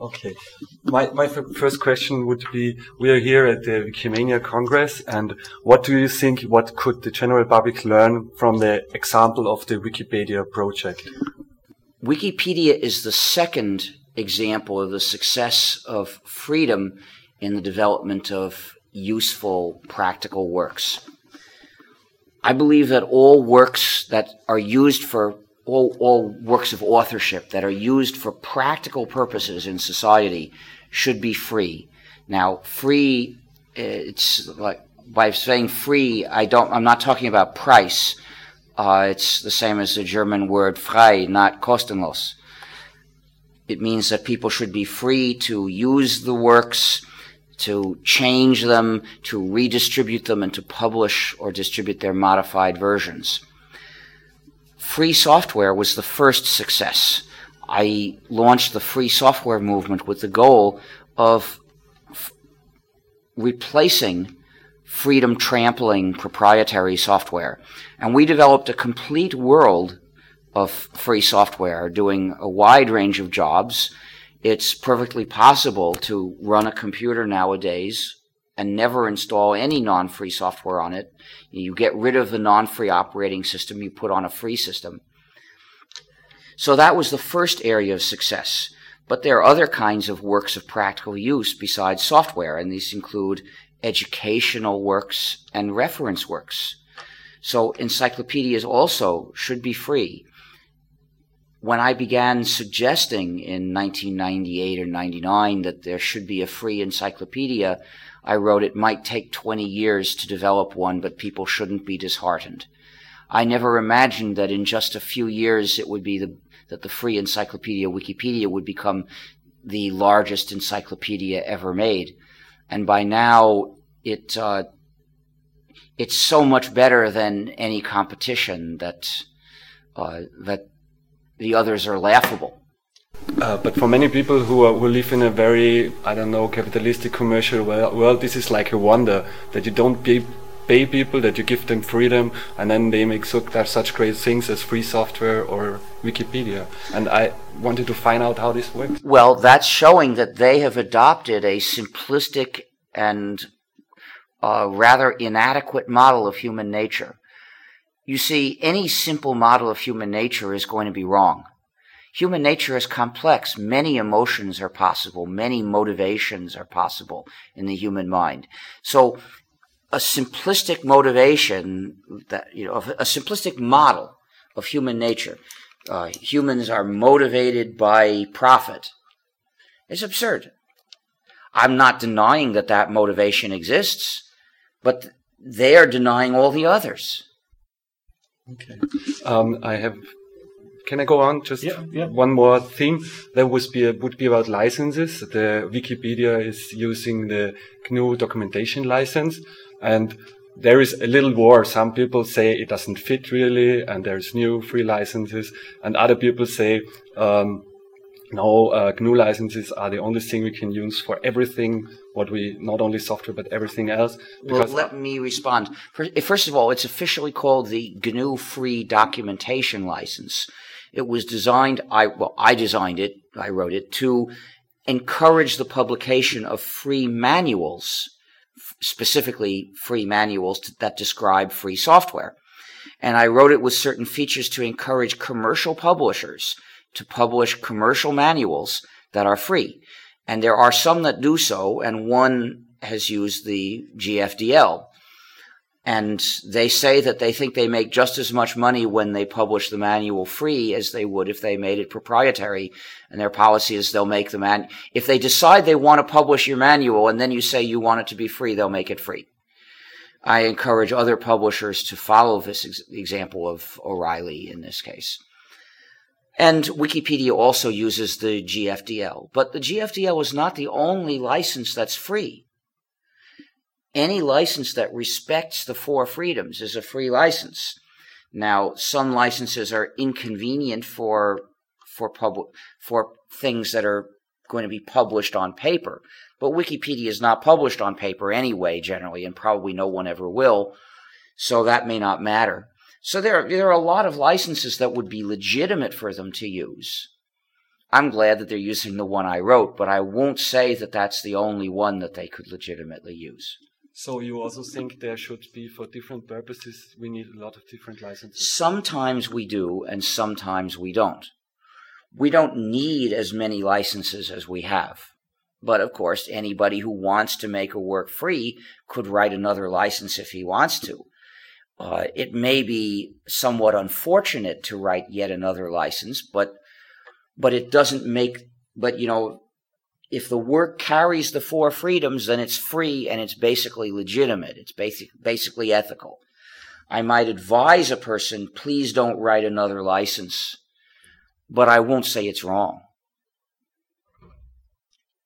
Okay. My, my first question would be, we are here at the Wikimania Congress, and what do you think, what could the general public learn from the example of the Wikipedia project? Wikipedia is the second example of the success of freedom in the development of useful, practical works. I believe that all works that are used for all, all works of authorship that are used for practical purposes in society should be free. Now, free, it's like, by saying free, I don't, I'm not talking about price. Uh, it's the same as the German word frei, not kostenlos. It means that people should be free to use the works, to change them, to redistribute them, and to publish or distribute their modified versions free software was the first success. I launched the free software movement with the goal of f- replacing freedom trampling proprietary software. And we developed a complete world of free software doing a wide range of jobs. It's perfectly possible to run a computer nowadays and never install any non-free software on it. You get rid of the non-free operating system, you put on a free system. So that was the first area of success. But there are other kinds of works of practical use besides software, and these include educational works and reference works. So encyclopedias also should be free. When I began suggesting in 1998 or 99 that there should be a free encyclopedia, I wrote it might take 20 years to develop one, but people shouldn't be disheartened. I never imagined that in just a few years it would be the, that the free encyclopedia Wikipedia would become the largest encyclopedia ever made. And by now it, uh, it's so much better than any competition that, uh, that the others are laughable. Uh, but for many people who, are, who live in a very, I don't know, capitalistic commercial world, this is like a wonder that you don't pay, pay people, that you give them freedom, and then they make so, such great things as free software or Wikipedia. And I wanted to find out how this works. Well, that's showing that they have adopted a simplistic and uh, rather inadequate model of human nature. You see, any simple model of human nature is going to be wrong human nature is complex. Many emotions are possible. Many motivations are possible in the human mind. So a simplistic motivation that, you know, a simplistic model of human nature. Uh, humans are motivated by profit. It's absurd. I'm not denying that that motivation exists, but they are denying all the others. Okay. Um, I have can I go on? Just yeah, yeah. one more thing. That would be, would be about licenses. The Wikipedia is using the GNU documentation license and there is a little war. Some people say it doesn't fit really and there's new free licenses and other people say, um, no, uh, GNU licenses are the only thing we can use for everything, what we, not only software, but everything else. Well, let me respond. Eh, first of all, it's officially called the GNU Free Documentation License. It was designed, I, well, I designed it, I wrote it, to encourage the publication of free manuals, specifically free manuals that describe free software. And I wrote it with certain features to encourage commercial publishers to publish commercial manuals that are free. And there are some that do so, and one has used the GFDL. And they say that they think they make just as much money when they publish the manual free as they would if they made it proprietary. And their policy is they'll make the man, if they decide they want to publish your manual and then you say you want it to be free, they'll make it free. I encourage other publishers to follow this ex- example of O'Reilly in this case. And Wikipedia also uses the GFDL, but the GFDL is not the only license that's free any license that respects the four freedoms is a free license. Now, some licenses are inconvenient for for public for things that are going to be published on paper, but Wikipedia is not published on paper anyway, generally, and probably no one ever will. So that may not matter. So there, there are a lot of licenses that would be legitimate for them to use. I'm glad that they're using the one I wrote, but I won't say that that's the only one that they could legitimately use. So you also think there should be for different purposes we need a lot of different licenses? Sometimes we do and sometimes we don't. We don't need as many licenses as we have. But of course, anybody who wants to make a work free could write another license if he wants to. Uh, it may be somewhat unfortunate to write yet another license, but but it doesn't make. But you know, if the work carries the four freedoms, then it's free and it's basically legitimate. It's basic, basically ethical. I might advise a person, please don't write another license, but I won't say it's wrong.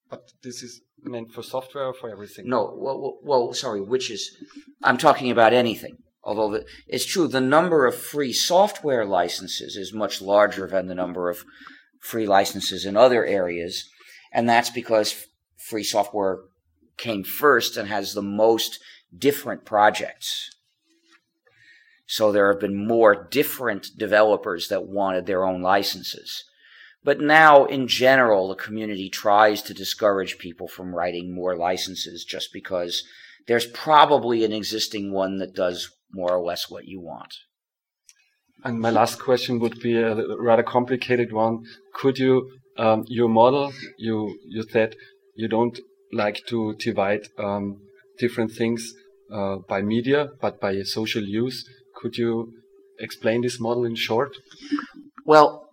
But this is meant for software or for everything? No, well, well, sorry, which is, I'm talking about anything. Although the, it's true, the number of free software licenses is much larger than the number of free licenses in other areas. And that's because free software came first and has the most different projects. So there have been more different developers that wanted their own licenses. But now, in general, the community tries to discourage people from writing more licenses just because there's probably an existing one that does more or less what you want. And my last question would be a rather complicated one. Could you, um, your model, you, you said you don't like to divide um, different things uh, by media, but by social use. Could you explain this model in short? Well,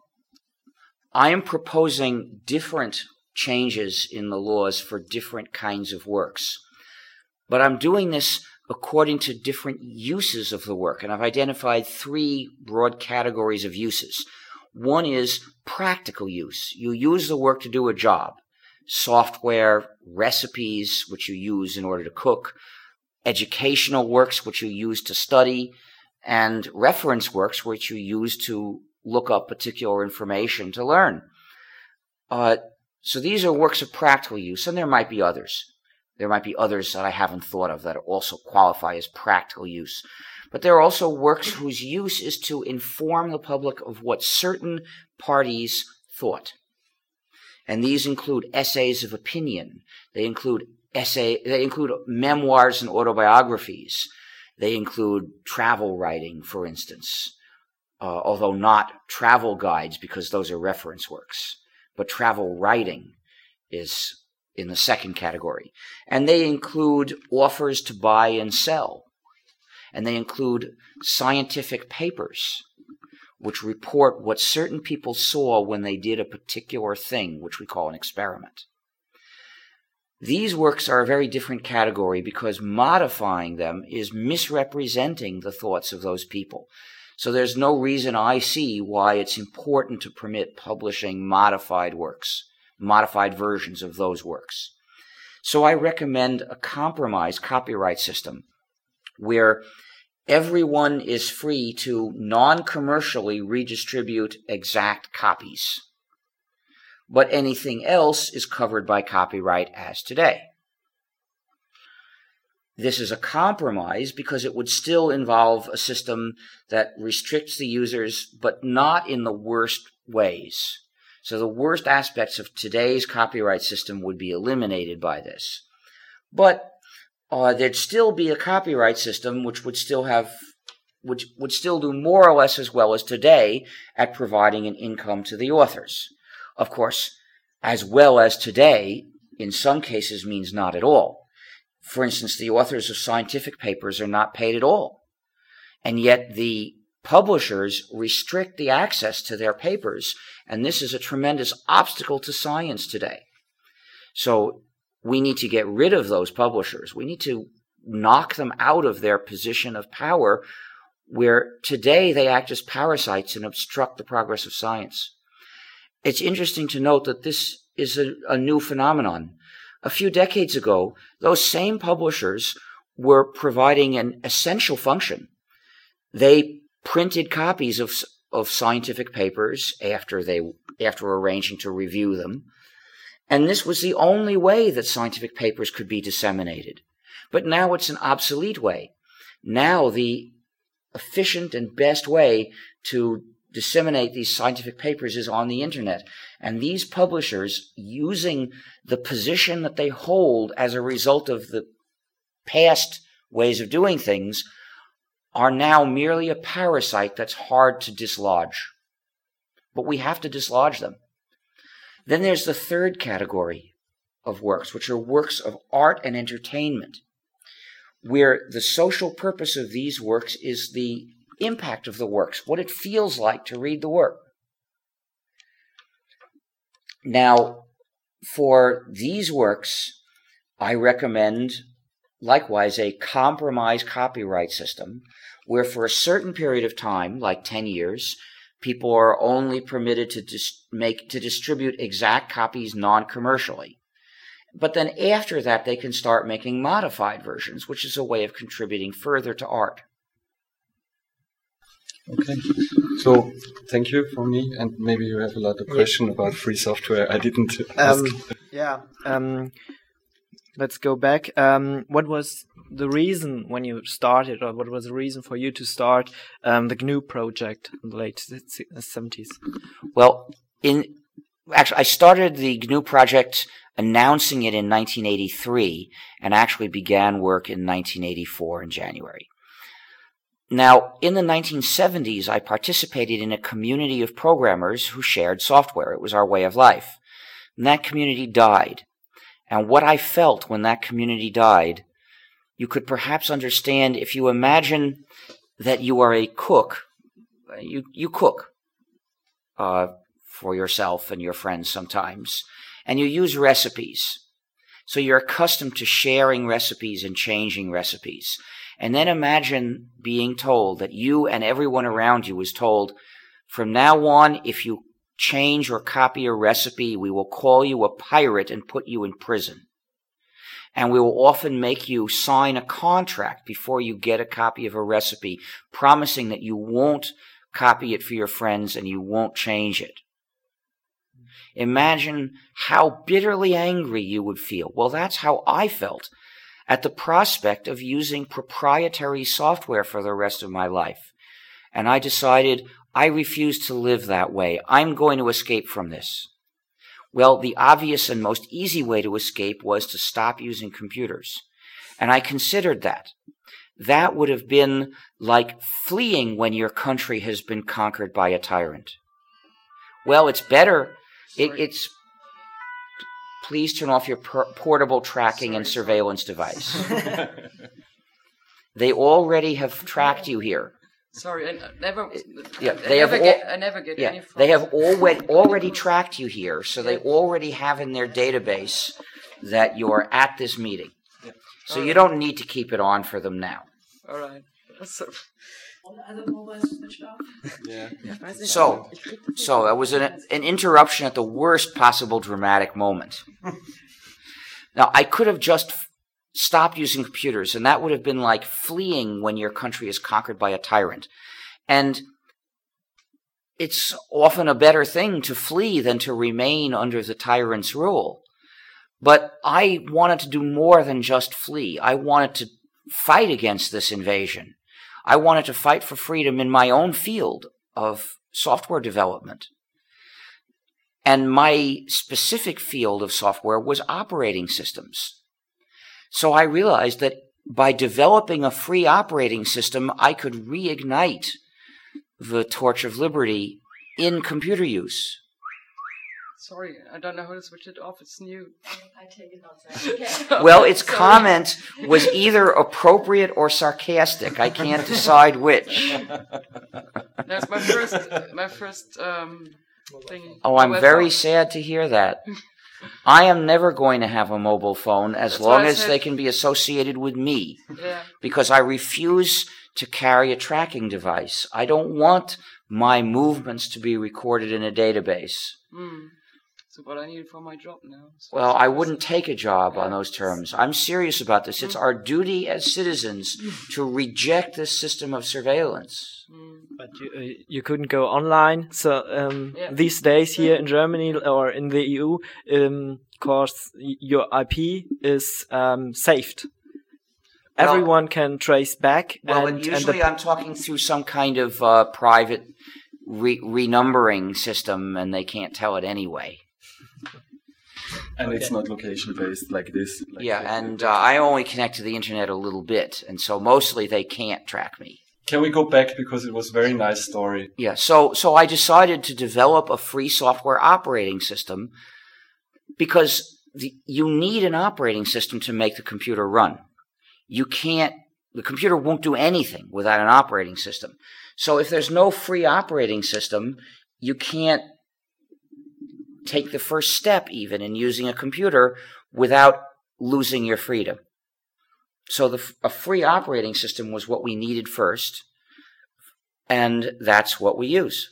I am proposing different changes in the laws for different kinds of works. But I'm doing this according to different uses of the work. And I've identified three broad categories of uses. One is practical use. You use the work to do a job. Software, recipes, which you use in order to cook, educational works, which you use to study, and reference works, which you use to look up particular information to learn. Uh, so these are works of practical use, and there might be others. There might be others that I haven't thought of that also qualify as practical use. But there are also works whose use is to inform the public of what certain parties thought. And these include essays of opinion. They include essay, they include memoirs and autobiographies. They include travel writing, for instance, uh, although not travel guides because those are reference works. But travel writing is in the second category. And they include offers to buy and sell. And they include scientific papers, which report what certain people saw when they did a particular thing, which we call an experiment. These works are a very different category because modifying them is misrepresenting the thoughts of those people. So there's no reason I see why it's important to permit publishing modified works modified versions of those works. So I recommend a compromise copyright system where everyone is free to non-commercially redistribute exact copies. But anything else is covered by copyright as today. This is a compromise because it would still involve a system that restricts the users, but not in the worst ways. So the worst aspects of today's copyright system would be eliminated by this. But uh, there'd still be a copyright system which would still have which would still do more or less as well as today at providing an income to the authors. Of course, as well as today, in some cases means not at all. For instance, the authors of scientific papers are not paid at all. And yet the publishers restrict the access to their papers, and this is a tremendous obstacle to science today. So we need to get rid of those publishers. We need to knock them out of their position of power where today they act as parasites and obstruct the progress of science. It's interesting to note that this is a, a new phenomenon. A few decades ago, those same publishers were providing an essential function. They printed copies of, of scientific papers after they, after arranging to review them. And this was the only way that scientific papers could be disseminated. But now it's an obsolete way. Now the efficient and best way to disseminate these scientific papers is on the internet. And these publishers, using the position that they hold as a result of the past ways of doing things, are now merely a parasite that's hard to dislodge. But we have to dislodge them. Then there's the third category of works, which are works of art and entertainment, where the social purpose of these works is the impact of the works, what it feels like to read the work. Now, for these works, I recommend likewise a compromise copyright system where for a certain period of time, like 10 years, people are only permitted to dis- make to distribute exact copies non-commercially. But then after that, they can start making modified versions, which is a way of contributing further to art. Okay. So thank you for me, and maybe you have a lot of question yeah. about free software. I didn't um, yeah. Um, let's go back. Um, what was the reason when you started, or what was the reason for you to start um, the GNU project in the late seventies? Well, in actually, I started the GNU project announcing it in 1983, and actually began work in 1984 in January. Now, in the 1970s, I participated in a community of programmers who shared software. It was our way of life. And that community died. And what I felt when that community died, you could perhaps understand if you imagine that you are a cook. You, you cook uh, for yourself and your friends sometimes, and you use recipes. So you're accustomed to sharing recipes and changing recipes. And then imagine being told that you and everyone around you is told, from now on, if you change or copy a recipe, we will call you a pirate and put you in prison. And we will often make you sign a contract before you get a copy of a recipe, promising that you won't copy it for your friends and you won't change it. Imagine how bitterly angry you would feel. Well, that's how I felt at the prospect of using proprietary software for the rest of my life. And I decided I refuse to live that way. I'm going to escape from this. Well, the obvious and most easy way to escape was to stop using computers. And I considered that. That would have been like fleeing when your country has been conquered by a tyrant. Well, it's better. It, it's please turn off your per- portable tracking and surveillance device. they already have tracked you here. Sorry, I never. Uh, yeah, they have. Al- get, I never get yeah, they have already already tracked you here, so they already have in their database that you're at this meeting. Yeah. So you don't need to keep it on for them now. All right. So, yeah. So, so that was an, an interruption at the worst possible dramatic moment. now, I could have just stopped using computers, and that would have been like fleeing when your country is conquered by a tyrant. And it's often a better thing to flee than to remain under the tyrant's rule. But I wanted to do more than just flee. I wanted to fight against this invasion. I wanted to fight for freedom in my own field of software development. And my specific field of software was operating systems. So I realized that by developing a free operating system, I could reignite the torch of liberty in computer use. Sorry, I don't know how to switch it off. It's new. I take it off. well, its Sorry. comment was either appropriate or sarcastic. I can't decide which. That's my first. My first um, thing. Oh, I'm very sad to hear that. I am never going to have a mobile phone as That's long as they can be associated with me. Yeah. Because I refuse to carry a tracking device. I don't want my movements to be recorded in a database. Mm. So what I need for my job now. So well, I wouldn't take a job yeah. on those terms. I'm serious about this. It's mm. our duty as citizens to reject this system of surveillance. Mm. But you, uh, you couldn't go online. So um, yeah. these days here in Germany or in the EU, um, course your IP is um, saved. Well, Everyone can trace back. Well, and, usually and I'm talking through some kind of uh, private re- renumbering system and they can't tell it anyway. And okay. it's not location based like this. Like yeah, and uh, I only connect to the internet a little bit, and so mostly they can't track me. Can we go back because it was a very nice story? Yeah, so so I decided to develop a free software operating system because the, you need an operating system to make the computer run. You can't the computer won't do anything without an operating system. So if there's no free operating system, you can't take the first step even in using a computer without losing your freedom. So the, a free operating system was what we needed first, and that's what we use.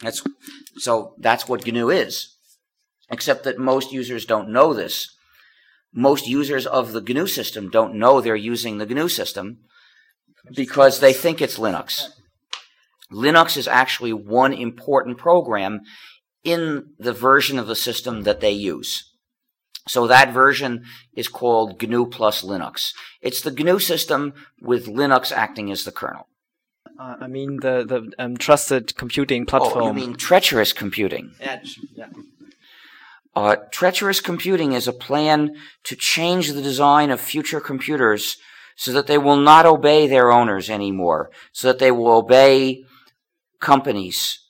That's so that's what GNU is. Except that most users don't know this. Most users of the GNU system don't know they're using the GNU system because they think it's Linux. Linux is actually one important program in the version of the system that they use. So that version is called GNU plus Linux. It's the GNU system with Linux acting as the kernel. Uh, I mean the the um, trusted computing platform. Oh, you mean treacherous computing? Yeah. yeah. Uh, treacherous computing is a plan to change the design of future computers so that they will not obey their owners anymore, so that they will obey companies.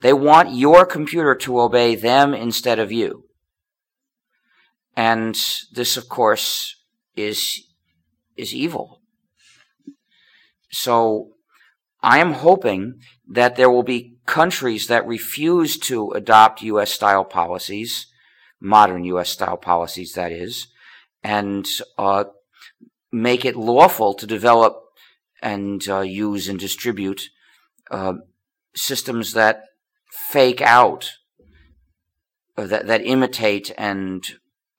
They want your computer to obey them instead of you. And this, of course, is, is evil. So I am hoping that there will be countries that refuse to adopt U.S. style policies, modern U.S. style policies, that is, and uh, make it lawful to develop and uh, use and distribute uh, systems that fake out, uh, that, that imitate and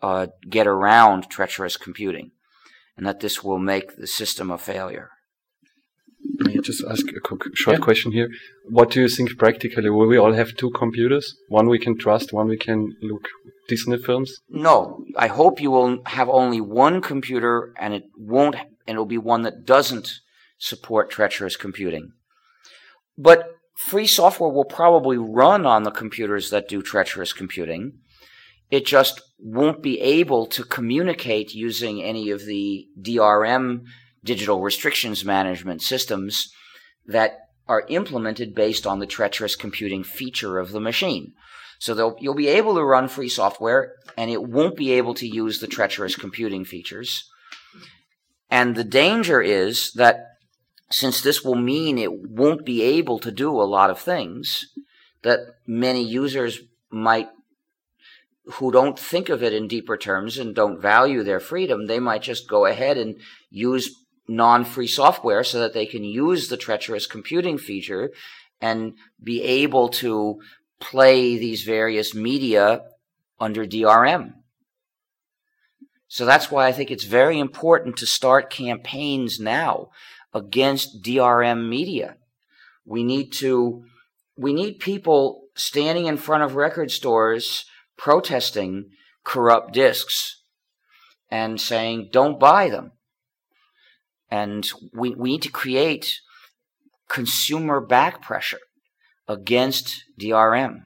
uh, get around treacherous computing, and that this will make the system a failure. May I just ask a quick, short yeah. question here? What do you think practically? Will we all have two computers? One we can trust, one we can look Disney films? No. I hope you will have only one computer and it won't, and it'll be one that doesn't support treacherous computing. But free software will probably run on the computers that do treacherous computing. It just won't be able to communicate using any of the DRM digital restrictions management systems that are implemented based on the treacherous computing feature of the machine. So you'll be able to run free software and it won't be able to use the treacherous computing features. And the danger is that since this will mean it won't be able to do a lot of things that many users might who don't think of it in deeper terms and don't value their freedom, they might just go ahead and use non-free software so that they can use the treacherous computing feature and be able to play these various media under DRM. So that's why I think it's very important to start campaigns now against DRM media. We need to, we need people standing in front of record stores protesting corrupt discs and saying, don't buy them. And we, we need to create consumer back pressure against DRM.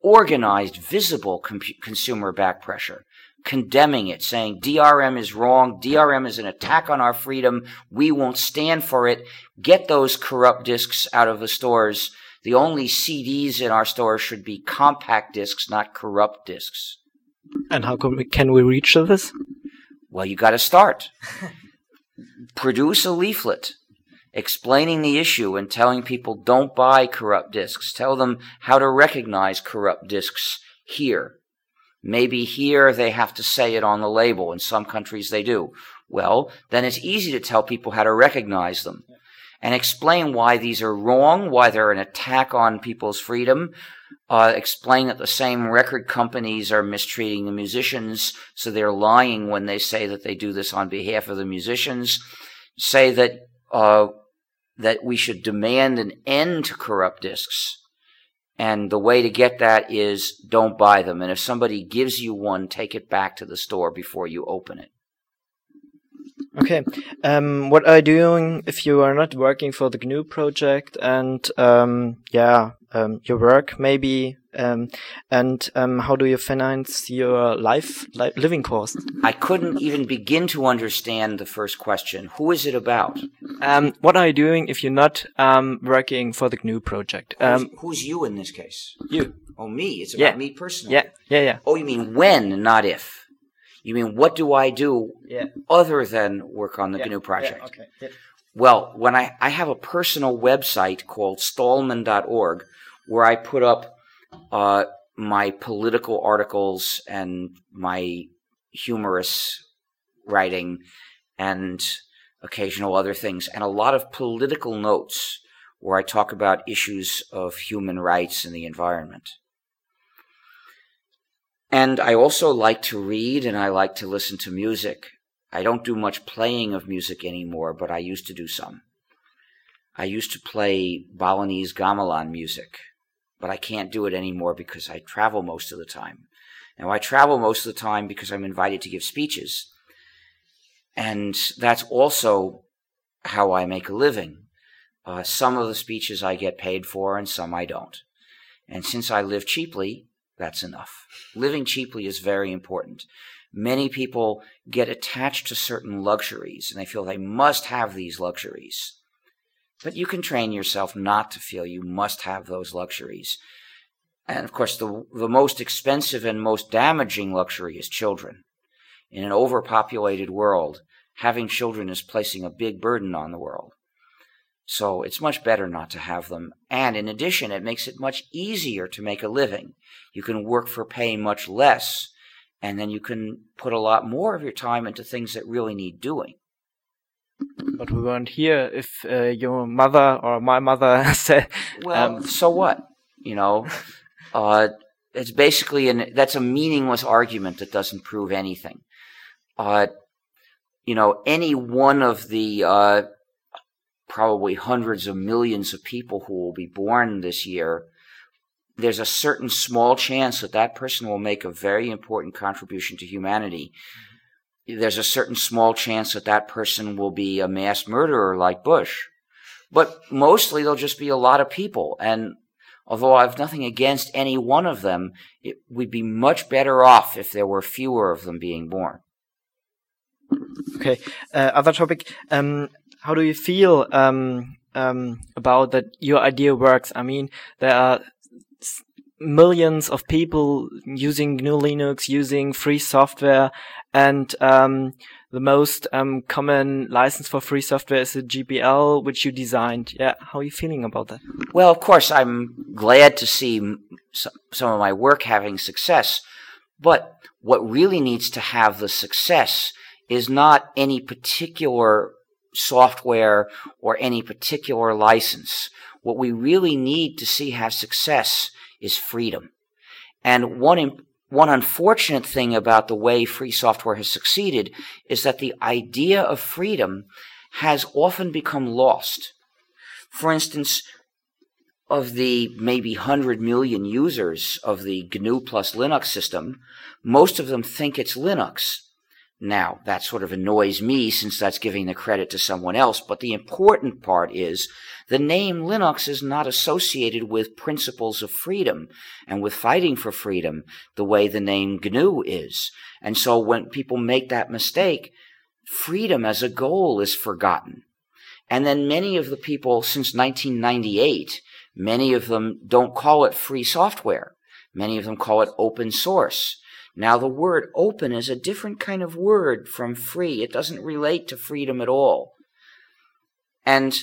Organized, visible consumer back pressure, condemning it, saying DRM is wrong, DRM is an attack on our freedom, we won't stand for it, get those corrupt discs out of the stores. The only CDs in our stores should be compact discs, not corrupt discs. And how can we, can we reach this? Well, you got to start. produce a leaflet explaining the issue and telling people don't buy corrupt discs. Tell them how to recognize corrupt discs here. Maybe here they have to say it on the label. In some countries they do. Well, then it's easy to tell people how to recognize them and explain why these are wrong, why they're an attack on people's freedom, uh, explain that the same record companies are mistreating the musicians, so they're lying when they say that they do this on behalf of the musicians. Say that uh, that we should demand an end to corrupt discs, and the way to get that is don't buy them. And if somebody gives you one, take it back to the store before you open it. Okay. Um, what are you doing if you are not working for the GNU project and, um, yeah, um, your work maybe, um, and, um, how do you finance your life, li living cost? I couldn't even begin to understand the first question. Who is it about? Um, what are you doing if you're not, um, working for the GNU project? Who's, who's you in this case? You. Oh, me. It's about yeah. me personally. Yeah. Yeah. Yeah. Oh, you mean when, not if. You mean what do I do yeah. other than work on the yeah. GNU project? Okay. Well, when I, I have a personal website called stallman.org where I put up uh, my political articles and my humorous writing and occasional other things and a lot of political notes where I talk about issues of human rights and the environment. And I also like to read and I like to listen to music. I don't do much playing of music anymore, but I used to do some. I used to play Balinese gamelan music, but I can't do it anymore because I travel most of the time. Now I travel most of the time because I'm invited to give speeches. And that's also how I make a living. Uh, some of the speeches I get paid for and some I don't. And since I live cheaply, that's enough. Living cheaply is very important. Many people get attached to certain luxuries and they feel they must have these luxuries. But you can train yourself not to feel you must have those luxuries. And of course, the, the most expensive and most damaging luxury is children. In an overpopulated world, having children is placing a big burden on the world. So it's much better not to have them. And in addition, it makes it much easier to make a living. You can work for pay much less, and then you can put a lot more of your time into things that really need doing. But we weren't here if uh, your mother or my mother said. Well, um, so what? You know, uh, it's basically an that's a meaningless argument that doesn't prove anything. Uh, you know, any one of the uh, probably hundreds of millions of people who will be born this year, there's a certain small chance that that person will make a very important contribution to humanity. There's a certain small chance that that person will be a mass murderer like Bush. But mostly there'll just be a lot of people. And although I've nothing against any one of them, it, we'd be much better off if there were fewer of them being born. Okay. Uh, other topic. Um, how do you feel um, um, about that your idea works? I mean, there are millions of people using GNU Linux, using free software, and um, the most um, common license for free software is the GPL, which you designed. Yeah, how are you feeling about that? Well, of course, I'm glad to see some of my work having success, but what really needs to have the success is not any particular software or any particular license. What we really need to see have success is freedom. And one, one unfortunate thing about the way free software has succeeded is that the idea of freedom has often become lost. For instance, of the maybe 100 million users of the GNU plus Linux system, most of them think it's Linux. Now, that sort of annoys me since that's giving the credit to someone else, but the important part is the name Linux is not associated with principles of freedom and with fighting for freedom the way the name GNU is. And so when people make that mistake, freedom as a goal is forgotten. And then many of the people since 1998, many of them don't call it free software. Many of them call it open source. Now, the word open is a different kind of word from free. It doesn't relate to freedom at all. And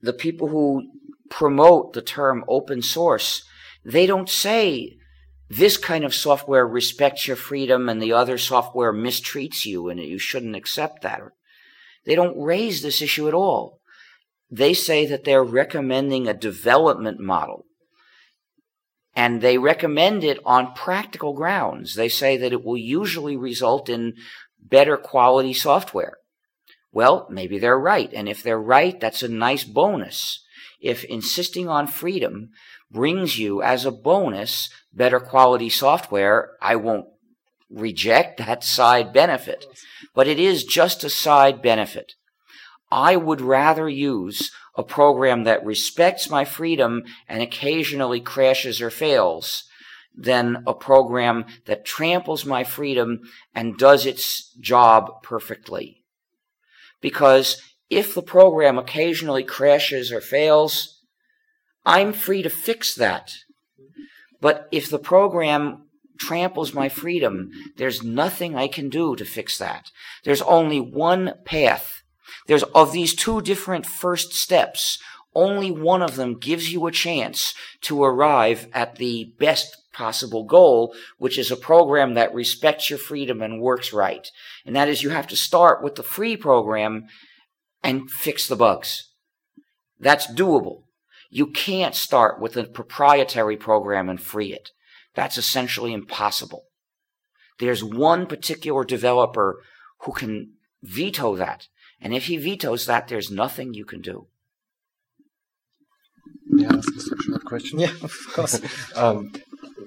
the people who promote the term open source, they don't say this kind of software respects your freedom and the other software mistreats you and you shouldn't accept that. They don't raise this issue at all. They say that they're recommending a development model and they recommend it on practical grounds. They say that it will usually result in better quality software. Well, maybe they're right. And if they're right, that's a nice bonus. If insisting on freedom brings you as a bonus better quality software, I won't reject that side benefit, but it is just a side benefit. I would rather use a program that respects my freedom and occasionally crashes or fails than a program that tramples my freedom and does its job perfectly. Because if the program occasionally crashes or fails, I'm free to fix that. But if the program tramples my freedom, there's nothing I can do to fix that. There's only one path. There's of these two different first steps, only one of them gives you a chance to arrive at the best possible goal, which is a program that respects your freedom and works right. And that is you have to start with the free program and fix the bugs. That's doable. You can't start with a proprietary program and free it. That's essentially impossible. There's one particular developer who can veto that. And if he vetoes that, there's nothing you can do. Yeah, that's a short question. Yeah, of course. um,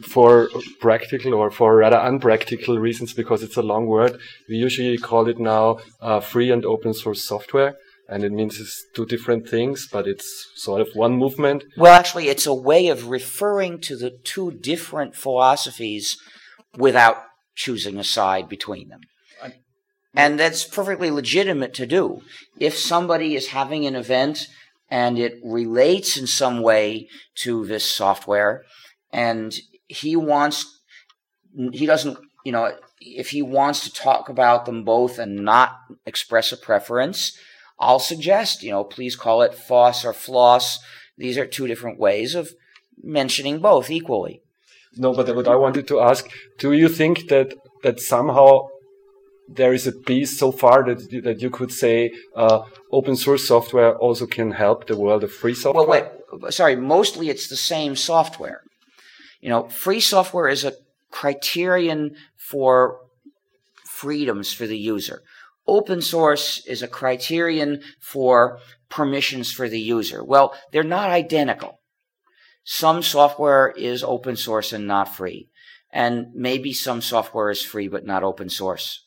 for practical or for rather unpractical reasons, because it's a long word, we usually call it now uh, free and open source software. And it means it's two different things, but it's sort of one movement. Well, actually, it's a way of referring to the two different philosophies without choosing a side between them. And that's perfectly legitimate to do. If somebody is having an event and it relates in some way to this software and he wants, he doesn't, you know, if he wants to talk about them both and not express a preference, I'll suggest, you know, please call it FOSS or FLOSS. These are two different ways of mentioning both equally. No, but what I wanted to ask, do you think that, that somehow there is a piece so far that, that you could say, uh, open source software also can help the world of free software? Well, wait, sorry, mostly it's the same software. You know, free software is a criterion for freedoms for the user. Open source is a criterion for permissions for the user. Well, they're not identical. Some software is open source and not free. And maybe some software is free but not open source.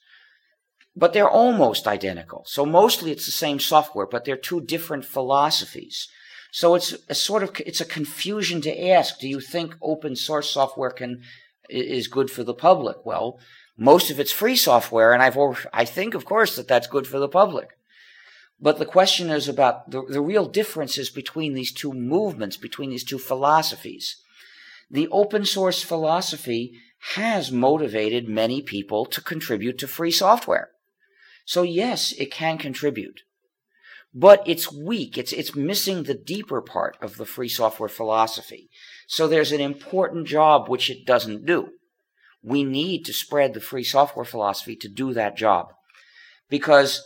But they're almost identical. So mostly it's the same software, but they're two different philosophies. So it's a sort of, it's a confusion to ask, do you think open source software can, is good for the public? Well, most of it's free software, and I've, I think, of course, that that's good for the public. But the question is about the, the real differences between these two movements, between these two philosophies. The open source philosophy has motivated many people to contribute to free software. So yes, it can contribute but it's weak. It's, it's missing the deeper part of the free software philosophy. So there's an important job which it doesn't do. We need to spread the free software philosophy to do that job. Because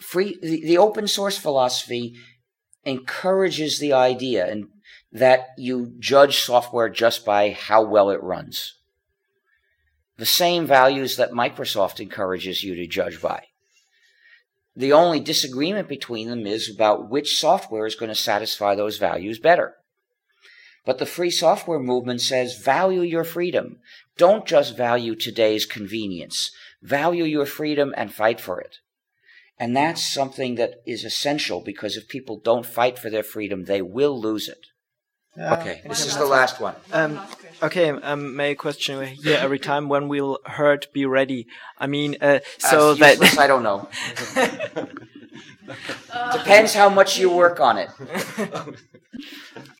free, the, the open source philosophy encourages the idea and that you judge software just by how well it runs. The same values that Microsoft encourages you to judge by. The only disagreement between them is about which software is going to satisfy those values better. But the free software movement says value your freedom. Don't just value today's convenience. Value your freedom and fight for it. And that's something that is essential because if people don't fight for their freedom, they will lose it. Uh, okay, this is the last one. Um, okay, um, may I question here every time when will Hurd be ready? I mean, uh, so As that I don't know. Depends how much you work on it.